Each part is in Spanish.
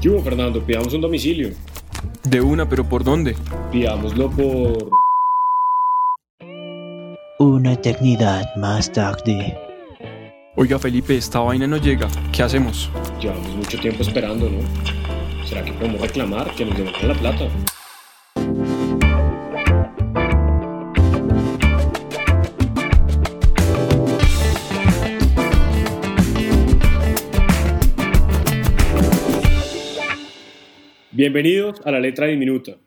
¿Qué hubo, Fernando? Pidamos un domicilio. De una, pero ¿por dónde? Pidámoslo por... Una eternidad más tarde. Oiga, Felipe, esta vaina no llega. ¿Qué hacemos? Llevamos mucho tiempo esperando, ¿no? ¿Será que podemos reclamar que nos devuelvan la plata? Bienvenidos a La Letra Diminuta,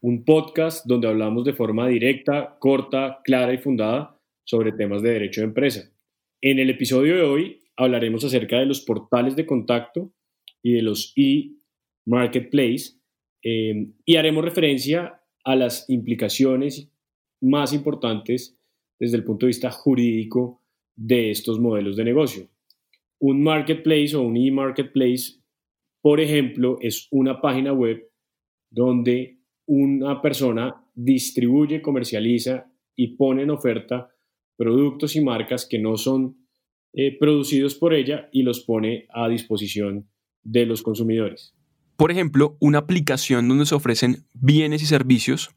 un podcast donde hablamos de forma directa, corta, clara y fundada sobre temas de derecho de empresa. En el episodio de hoy hablaremos acerca de los portales de contacto y de los e-marketplace eh, y haremos referencia a las implicaciones más importantes desde el punto de vista jurídico de estos modelos de negocio. Un marketplace o un e-marketplace por ejemplo, es una página web donde una persona distribuye, comercializa y pone en oferta productos y marcas que no son eh, producidos por ella y los pone a disposición de los consumidores. Por ejemplo, una aplicación donde se ofrecen bienes y servicios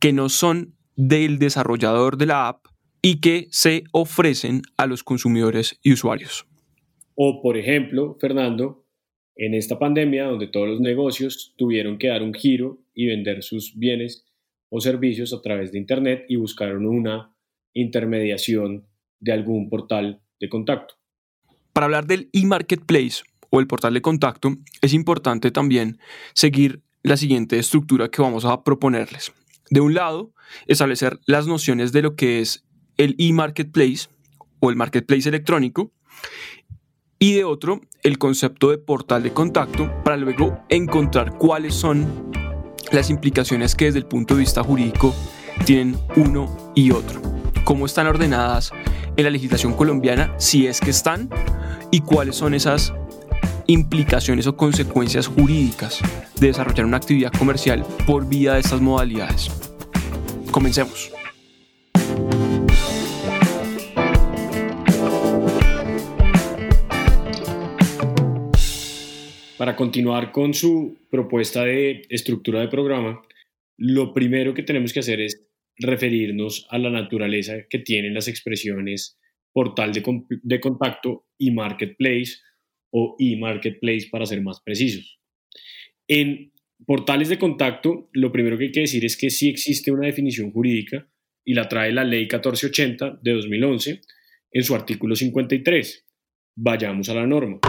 que no son del desarrollador de la app y que se ofrecen a los consumidores y usuarios. O, por ejemplo, Fernando, en esta pandemia donde todos los negocios tuvieron que dar un giro y vender sus bienes o servicios a través de Internet y buscaron una intermediación de algún portal de contacto. Para hablar del e-marketplace o el portal de contacto, es importante también seguir la siguiente estructura que vamos a proponerles. De un lado, establecer las nociones de lo que es el e-marketplace o el marketplace electrónico y de otro el concepto de portal de contacto para luego encontrar cuáles son las implicaciones que desde el punto de vista jurídico tienen uno y otro, cómo están ordenadas en la legislación colombiana, si es que están, y cuáles son esas implicaciones o consecuencias jurídicas de desarrollar una actividad comercial por vía de estas modalidades. Comencemos. Para continuar con su propuesta de estructura de programa, lo primero que tenemos que hacer es referirnos a la naturaleza que tienen las expresiones portal de, contacto y marketplace o e-marketplace para ser más precisos. En portales de contacto, lo primero que hay que decir es que sí existe una definición jurídica y la trae la ley 1480 de 2011 en su artículo 53. Vayamos a la norma.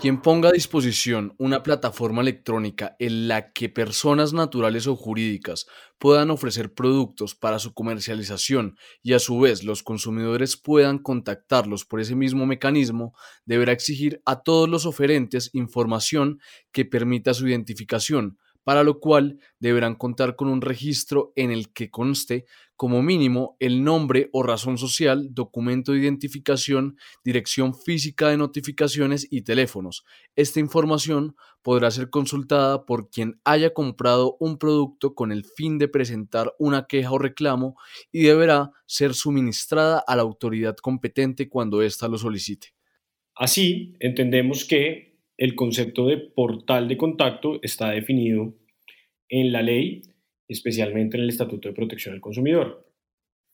Quien ponga a disposición una plataforma electrónica en la que personas naturales o jurídicas puedan ofrecer productos para su comercialización y a su vez los consumidores puedan contactarlos por ese mismo mecanismo, deberá exigir a todos los oferentes información que permita su identificación, para lo cual deberán contar con un registro en el que conste como mínimo el nombre o razón social, documento de identificación, dirección física de notificaciones y teléfonos. Esta información podrá ser consultada por quien haya comprado un producto con el fin de presentar una queja o reclamo y deberá ser suministrada a la autoridad competente cuando ésta lo solicite. Así, entendemos que el concepto de portal de contacto está definido en la ley, especialmente en el Estatuto de Protección del Consumidor.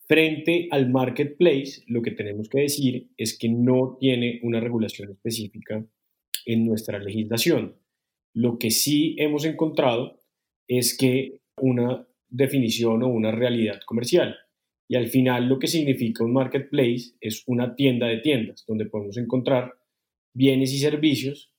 Frente al marketplace, lo que tenemos que decir es que no tiene una regulación específica en nuestra legislación. Lo que sí hemos encontrado es que una definición o una realidad comercial. Y al final lo que significa un marketplace es una tienda de tiendas, donde podemos encontrar bienes y servicios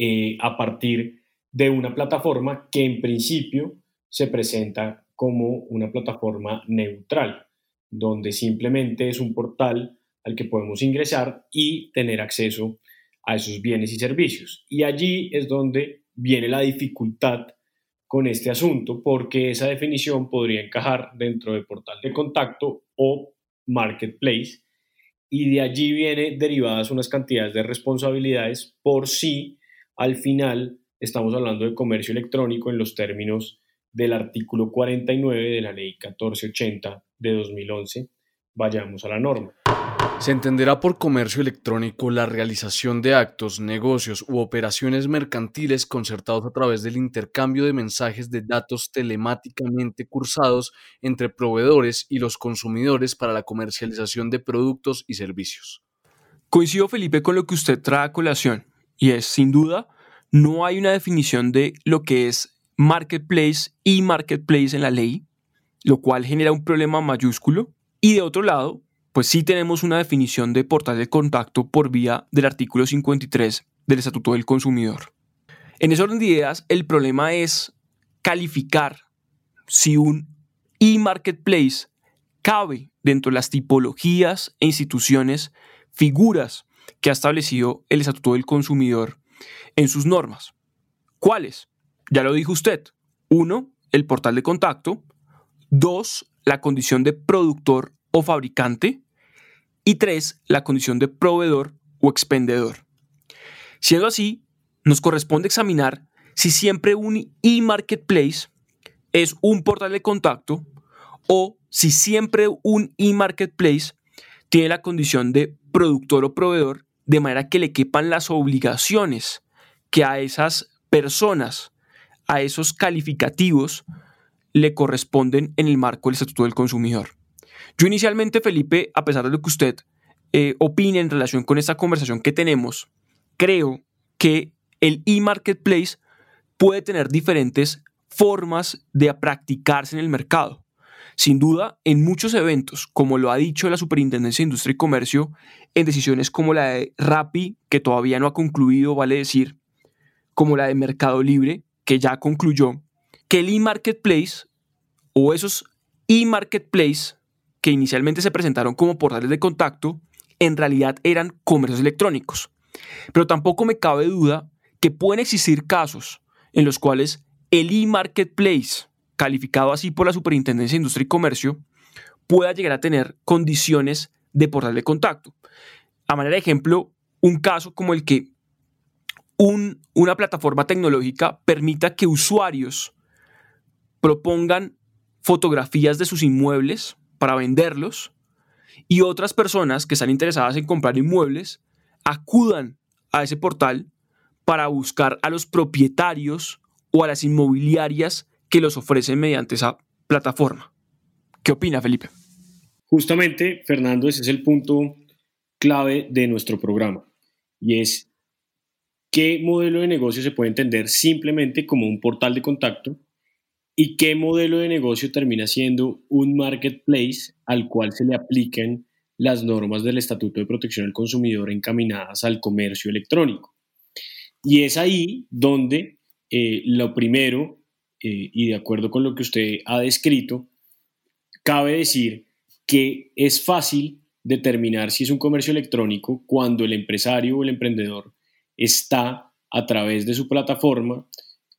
eh, a partir de una plataforma que en principio se presenta como una plataforma neutral, donde simplemente es un portal al que podemos ingresar y tener acceso a esos bienes y servicios. Y allí es donde viene la dificultad con este asunto, porque esa definición podría encajar dentro de portal de contacto o marketplace, y de allí viene derivadas unas cantidades de responsabilidades por si al final estamos hablando de comercio electrónico en los términos del artículo 49 de la ley 1480 de 2011. Vayamos a la norma. Se entenderá por comercio electrónico la realización de actos, negocios u operaciones mercantiles concertados a través del intercambio de mensajes de datos telemáticamente cursados entre proveedores y los consumidores para la comercialización de productos y servicios. Coincido, Felipe, con lo que usted trae a colación, y es, sin duda, no hay una definición de lo que es marketplace y marketplace en la ley, lo cual genera un problema mayúsculo. Y de otro lado, pues sí tenemos una definición de portal de contacto por vía del artículo 53 del Estatuto del Consumidor. En ese orden de ideas, el problema es calificar si un e-marketplace cabe dentro de las tipologías e instituciones, figuras que ha establecido el Estatuto del Consumidor en sus normas. ¿Cuáles? Ya lo dijo usted. Uno, el portal de contacto. Dos, la condición de productor o fabricante. Y tres, la condición de proveedor o expendedor. Siendo así, nos corresponde examinar si siempre un e-marketplace es un portal de contacto o si siempre un e-marketplace tiene la condición de productor o proveedor de manera que le quepan las obligaciones que a esas personas, a esos calificativos, le corresponden en el marco del Estatuto del Consumidor. Yo inicialmente, Felipe, a pesar de lo que usted eh, opine en relación con esta conversación que tenemos, creo que el e-marketplace puede tener diferentes formas de practicarse en el mercado. Sin duda, en muchos eventos, como lo ha dicho la Superintendencia de Industria y Comercio, en decisiones como la de Rappi, que todavía no ha concluido, vale decir, como la de Mercado Libre, que ya concluyó, que el e-marketplace o esos e-marketplace que inicialmente se presentaron como portales de contacto, en realidad eran comercios electrónicos. Pero tampoco me cabe duda que pueden existir casos en los cuales el e-marketplace calificado así por la Superintendencia de Industria y Comercio, pueda llegar a tener condiciones de portal de contacto. A manera de ejemplo, un caso como el que una plataforma tecnológica permita que usuarios propongan fotografías de sus inmuebles para venderlos y otras personas que están interesadas en comprar inmuebles acudan a ese portal para buscar a los propietarios o a las inmobiliarias que los ofrecen mediante esa plataforma. ¿Qué opina Felipe? Justamente, Fernando, ese es el punto clave de nuestro programa y es qué modelo de negocio se puede entender simplemente como un portal de contacto y qué modelo de negocio termina siendo un marketplace al cual se le apliquen las normas del Estatuto de Protección del Consumidor encaminadas al comercio electrónico. Y es ahí donde eh, lo primero eh, y de acuerdo con lo que usted ha descrito, cabe decir que es fácil determinar si es un comercio electrónico cuando el empresario o el emprendedor está a través de su plataforma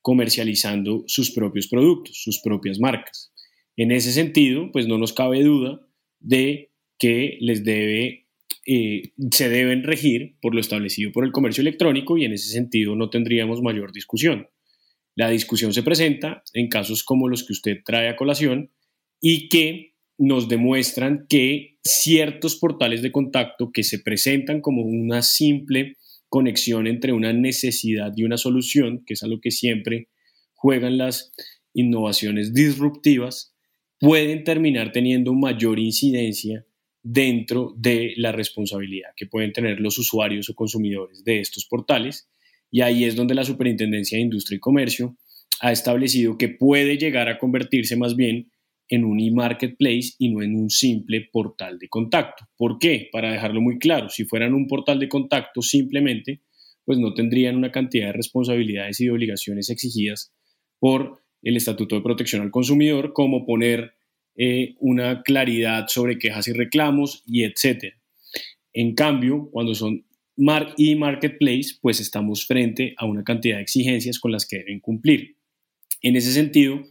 comercializando sus propios productos, sus propias marcas. En ese sentido, pues no nos cabe duda de que les debe, eh, se deben regir por lo establecido por el comercio electrónico y en ese sentido no tendríamos mayor discusión. La discusión se presenta en casos como los que usted trae a colación y que nos demuestran que ciertos portales de contacto que se presentan como una simple conexión entre una necesidad y una solución, que es a lo que siempre juegan las innovaciones disruptivas, pueden terminar teniendo mayor incidencia dentro de la responsabilidad que pueden tener los usuarios o consumidores de estos portales y ahí es donde la Superintendencia de Industria y Comercio ha establecido que puede llegar a convertirse más bien en un e-marketplace y no en un simple portal de contacto. ¿Por qué? Para dejarlo muy claro, si fueran un portal de contacto simplemente, pues no tendrían una cantidad de responsabilidades y de obligaciones exigidas por el Estatuto de Protección al Consumidor, como poner eh, una claridad sobre quejas y reclamos y etcétera. En cambio, cuando son y Marketplace, pues estamos frente a una cantidad de exigencias con las que deben cumplir. En ese sentido,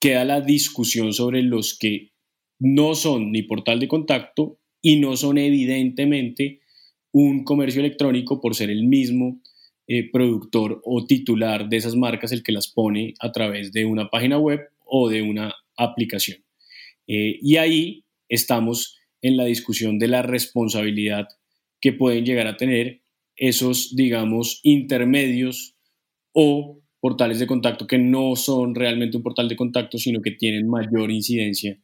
queda la discusión sobre los que no son ni portal de contacto y no son evidentemente un comercio electrónico por ser el mismo eh, productor o titular de esas marcas el que las pone a través de una página web o de una aplicación. Eh, y ahí estamos en la discusión de la responsabilidad que pueden llegar a tener esos, digamos, intermedios o portales de contacto que no son realmente un portal de contacto, sino que tienen mayor incidencia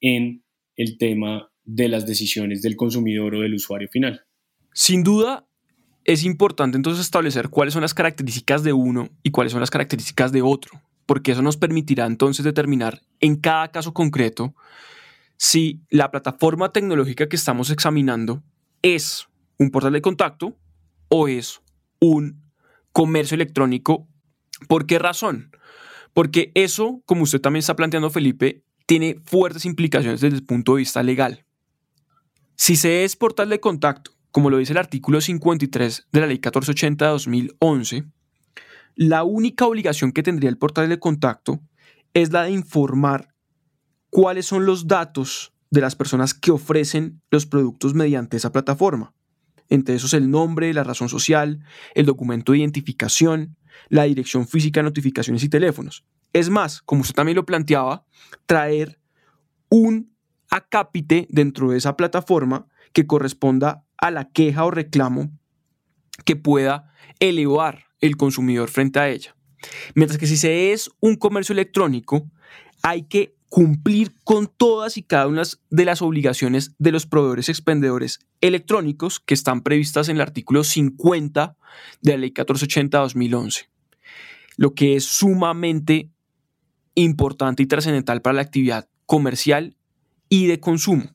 en el tema de las decisiones del consumidor o del usuario final. Sin duda, es importante entonces establecer cuáles son las características de uno y cuáles son las características de otro, porque eso nos permitirá entonces determinar en cada caso concreto si la plataforma tecnológica que estamos examinando es un portal de contacto o es un comercio electrónico. ¿Por qué razón? Porque eso, como usted también está planteando, Felipe, tiene fuertes implicaciones desde el punto de vista legal. Si se es portal de contacto, como lo dice el artículo 53 de la Ley 1480 de 2011, la única obligación que tendría el portal de contacto es la de informar cuáles son los datos de las personas que ofrecen los productos mediante esa plataforma. Entre esos el nombre, la razón social, el documento de identificación, la dirección física, notificaciones y teléfonos. Es más, como usted también lo planteaba, traer un acápite dentro de esa plataforma que corresponda a la queja o reclamo que pueda elevar el consumidor frente a ella. Mientras que si se es un comercio electrónico, hay que cumplir con todas y cada una de las obligaciones de los proveedores expendedores electrónicos que están previstas en el artículo 50 de la Ley 1480-2011, lo que es sumamente importante y trascendental para la actividad comercial y de consumo.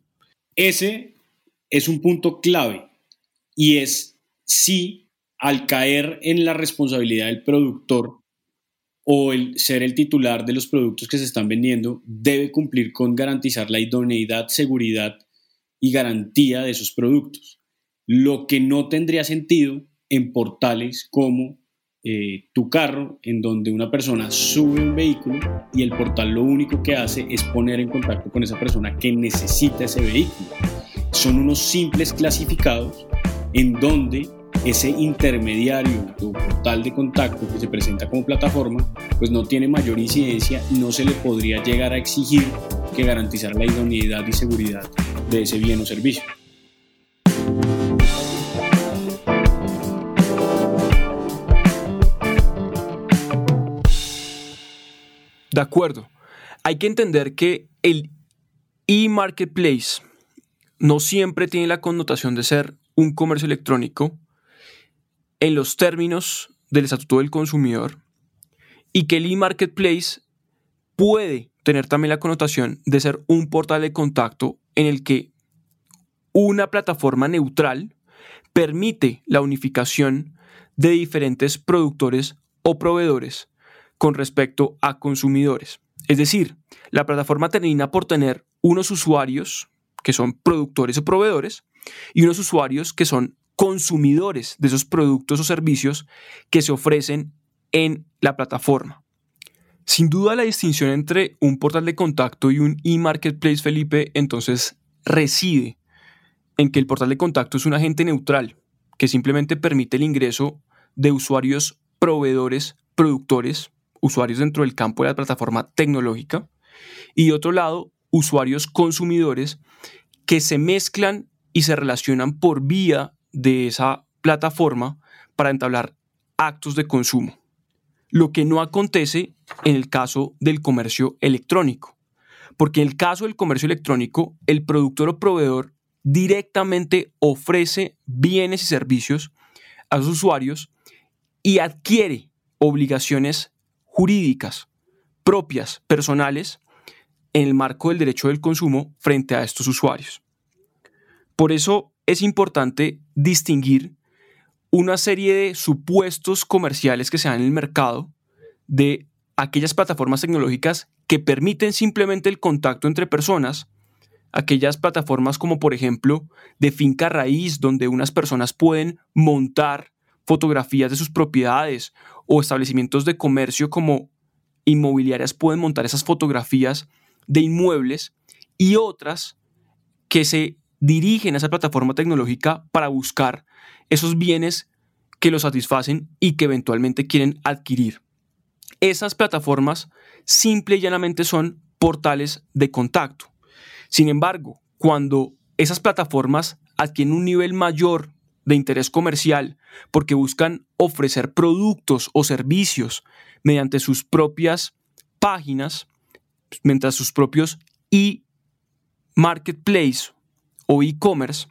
Ese es un punto clave y es si al caer en la responsabilidad del productor o el ser el titular de los productos que se están vendiendo debe cumplir con garantizar la idoneidad, seguridad y garantía de esos productos. Lo que no tendría sentido en portales como eh, tu carro, en donde una persona sube un vehículo y el portal lo único que hace es poner en contacto con esa persona que necesita ese vehículo. Son unos simples clasificados en donde ese intermediario o portal de contacto que se presenta como plataforma, pues no tiene mayor incidencia y no se le podría llegar a exigir que garantizar la idoneidad y seguridad de ese bien o servicio. De acuerdo. Hay que entender que el e-marketplace no siempre tiene la connotación de ser un comercio electrónico en los términos del Estatuto del Consumidor y que el e-marketplace puede tener también la connotación de ser un portal de contacto en el que una plataforma neutral permite la unificación de diferentes productores o proveedores con respecto a consumidores. Es decir, la plataforma termina por tener unos usuarios que son productores o proveedores y unos usuarios que son consumidores de esos productos o servicios que se ofrecen en la plataforma. Sin duda la distinción entre un portal de contacto y un e-marketplace, Felipe, entonces reside en que el portal de contacto es un agente neutral que simplemente permite el ingreso de usuarios, proveedores, productores, usuarios dentro del campo de la plataforma tecnológica y de otro lado, usuarios consumidores que se mezclan y se relacionan por vía de esa plataforma para entablar actos de consumo. Lo que no acontece en el caso del comercio electrónico. Porque en el caso del comercio electrónico, el productor o proveedor directamente ofrece bienes y servicios a sus usuarios y adquiere obligaciones jurídicas propias, personales, en el marco del derecho del consumo frente a estos usuarios. Por eso es importante distinguir una serie de supuestos comerciales que se dan en el mercado de aquellas plataformas tecnológicas que permiten simplemente el contacto entre personas, aquellas plataformas como por ejemplo de finca raíz, donde unas personas pueden montar fotografías de sus propiedades o establecimientos de comercio como inmobiliarias pueden montar esas fotografías de inmuebles y otras que se dirigen a esa plataforma tecnológica para buscar esos bienes que los satisfacen y que eventualmente quieren adquirir. Esas plataformas simple y llanamente son portales de contacto. Sin embargo, cuando esas plataformas adquieren un nivel mayor de interés comercial porque buscan ofrecer productos o servicios mediante sus propias páginas, mientras sus propios e-marketplace o e-commerce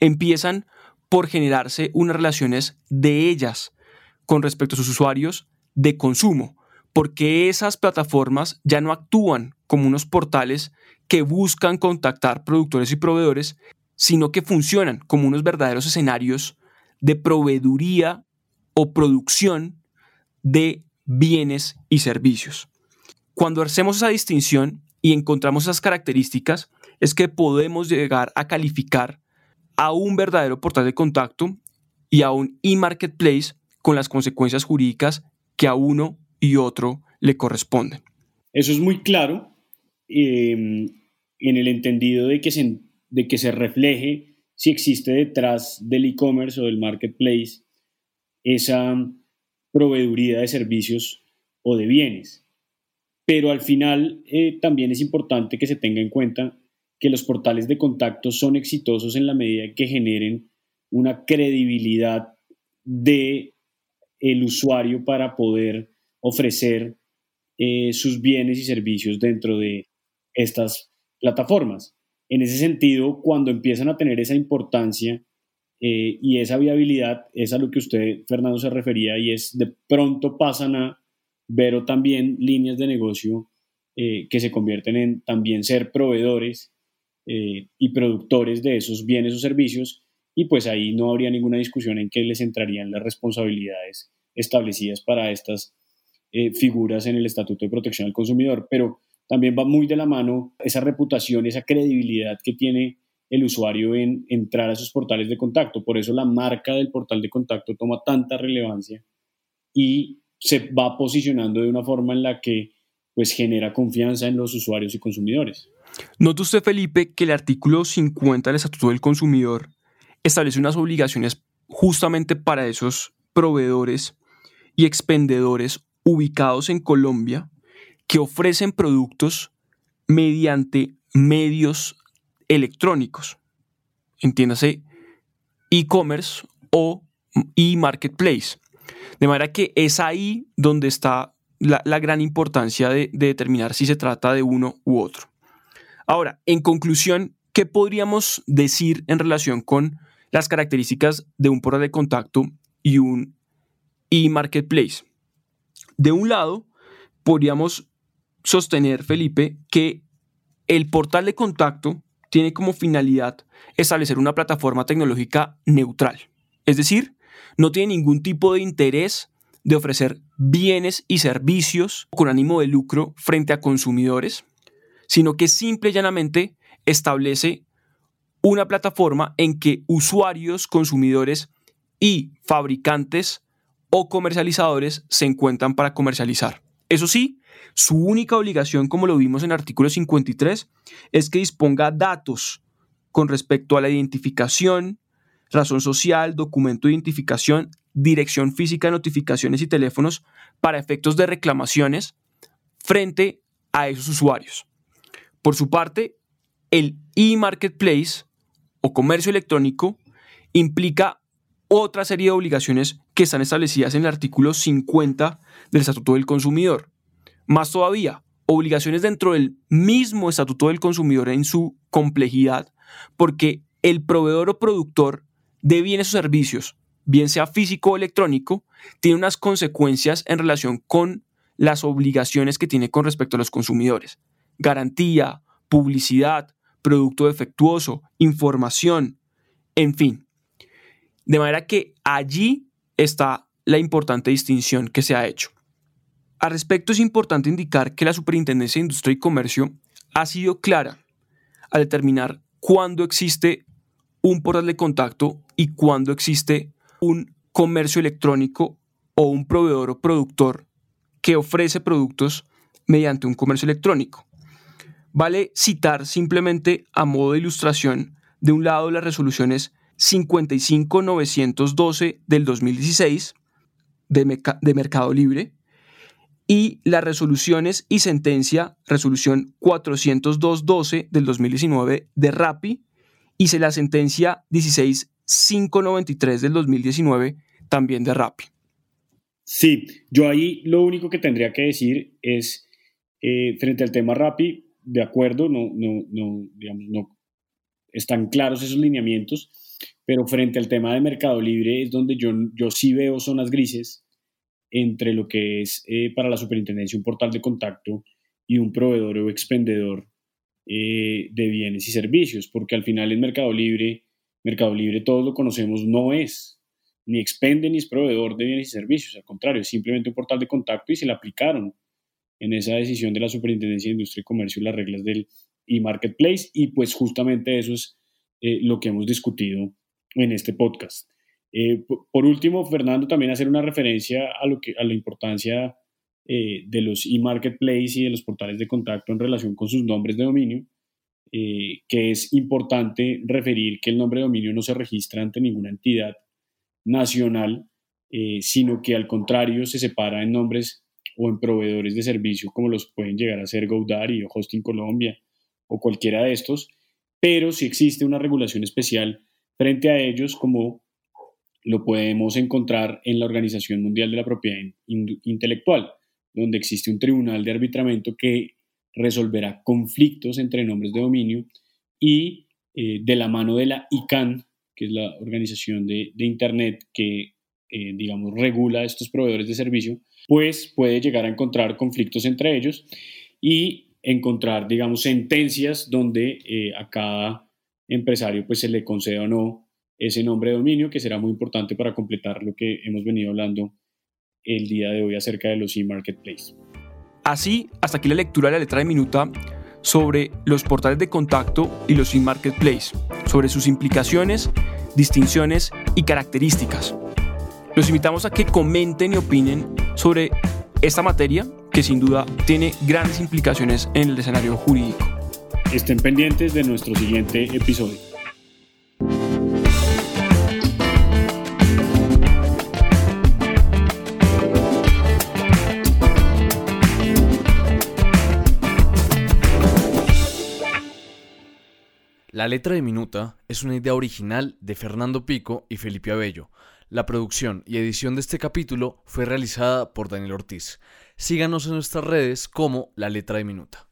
empiezan por generarse unas relaciones de ellas con respecto a sus usuarios de consumo, porque esas plataformas ya no actúan como unos portales que buscan contactar productores y proveedores, sino que funcionan como unos verdaderos escenarios de proveeduría o producción de bienes y servicios. Cuando hacemos esa distinción y encontramos esas características, es que podemos llegar a calificar a un verdadero portal de contacto y a un e-marketplace con las consecuencias jurídicas que a uno y otro le corresponden. Eso es muy claro em, en el entendido de que, se, de que se refleje si existe detrás del e-commerce o del marketplace esa proveeduría de servicios o de bienes. Pero al final eh, también es importante que se tenga en cuenta que los portales de contacto son exitosos en la medida que generen una credibilidad de el usuario para poder ofrecer eh, sus bienes y servicios dentro de estas plataformas. En ese sentido, cuando empiezan a tener esa importancia eh, y esa viabilidad, es a lo que usted, Fernando, se refería y es de pronto pasan a ver o también líneas de negocio eh, que se convierten en también ser proveedores eh, y productores de esos bienes o servicios y pues ahí no habría ninguna discusión en que les entrarían las responsabilidades establecidas para estas eh, figuras en el Estatuto de Protección al Consumidor, pero también va muy de la mano esa reputación, esa credibilidad que tiene el usuario en entrar a esos portales de contacto. Por eso la marca del portal de contacto toma tanta relevancia y se va posicionando de una forma en la que pues genera confianza en los usuarios y consumidores. Nota usted, Felipe, que el artículo 50 del Estatuto del Consumidor establece unas obligaciones justamente para esos proveedores y expendedores ubicados en Colombia que ofrecen productos mediante medios electrónicos. Entiéndase, e-commerce o e-marketplace. De manera que es ahí donde está la, gran importancia de determinar si se trata de uno u otro. Ahora, en conclusión, ¿qué podríamos decir en relación con las características de un portal de contacto y un e-marketplace? De un lado, podríamos sostener, Felipe, que el portal de contacto tiene como finalidad establecer una plataforma tecnológica neutral. Es decir, no tiene ningún tipo de interés de ofrecer bienes y servicios con ánimo de lucro frente a consumidores, sino que simple y llanamente establece una plataforma en que usuarios, consumidores y fabricantes o comercializadores se encuentran para comercializar. Eso sí, su única obligación, como lo vimos en el artículo 53, es que disponga datos con respecto a la identificación, razón social, documento de identificación, dirección física de notificaciones y teléfonos para efectos de reclamaciones frente a esos usuarios. Por su parte, el e-marketplace o comercio electrónico implica otra serie de obligaciones que están establecidas en el artículo 50 del Estatuto del Consumidor. Más todavía, obligaciones dentro del mismo Estatuto del Consumidor en su complejidad, porque el proveedor o productor de bienes o servicios, bien sea físico o electrónico, tiene unas consecuencias en relación con las obligaciones que tiene con respecto a los consumidores garantía, publicidad, producto defectuoso, información, en fin. De manera que allí está la importante distinción que se ha hecho. Al respecto es importante indicar que la Superintendencia de Industria y Comercio ha sido clara al determinar cuándo existe un portal de contacto y cuándo existe un comercio electrónico o un proveedor o productor que ofrece productos mediante un comercio electrónico. Vale citar simplemente a modo de ilustración, de un lado las resoluciones 55912 del 2016 de, de Mercado Libre y las resoluciones y sentencia resolución 40212 del 2019 de RAPI y se la sentencia 16593 del 2019 también de Rappi. Sí, yo ahí lo único que tendría que decir es, eh, frente al tema Rappi, de acuerdo, no, no, no, digamos, no están claros esos lineamientos, pero frente al tema de Mercado Libre es donde yo, yo sí veo zonas grises entre lo que es eh, para la superintendencia un portal de contacto y un proveedor o expendedor eh, de bienes y servicios, porque al final en Mercado Libre, Mercado Libre todos lo conocemos, no es ni expende ni es proveedor de bienes y servicios, al contrario, es simplemente un portal de contacto y se le aplicaron en esa decisión de la Superintendencia de Industria y Comercio las reglas del e-marketplace y pues justamente eso es eh, lo que hemos discutido en este podcast. Eh, por último, Fernando, también hacer una referencia a, lo que, a la importancia eh, de los e-marketplace y de los portales de contacto en relación con sus nombres de dominio, que es importante referir que el nombre de dominio no se registra ante ninguna entidad nacional, sino que al contrario se separa en nombres o en proveedores de servicio como los pueden llegar a ser GoDaddy o Hosting Colombia o cualquiera de estos, pero si existe una regulación especial frente a ellos como lo podemos encontrar en la Organización Mundial de la Propiedad Intelectual, donde existe un tribunal de arbitramiento que resolverá conflictos entre nombres de dominio y eh, de la mano de la ICANN, que es la organización de, Internet que, eh, digamos, regula estos proveedores de servicio, pues puede llegar a encontrar conflictos entre ellos y encontrar, digamos, sentencias donde eh, a cada empresario pues se le conceda o no ese nombre de dominio, que será muy importante para completar lo que hemos venido hablando el día de hoy acerca de los e-marketplace. Así, hasta aquí la lectura de la letra de minuta sobre los portales de contacto y los e-marketplace, sobre sus implicaciones, distinciones y características. Los invitamos a que comenten y opinen sobre esta materia que sin duda tiene grandes implicaciones en el escenario jurídico. Estén pendientes de nuestro siguiente episodio. La letra de Minuta es una idea original de Fernando Pico y Felipe Abello. La producción y edición de este capítulo fue realizada por Daniel Ortiz. Síganos en nuestras redes como La letra de Minuta.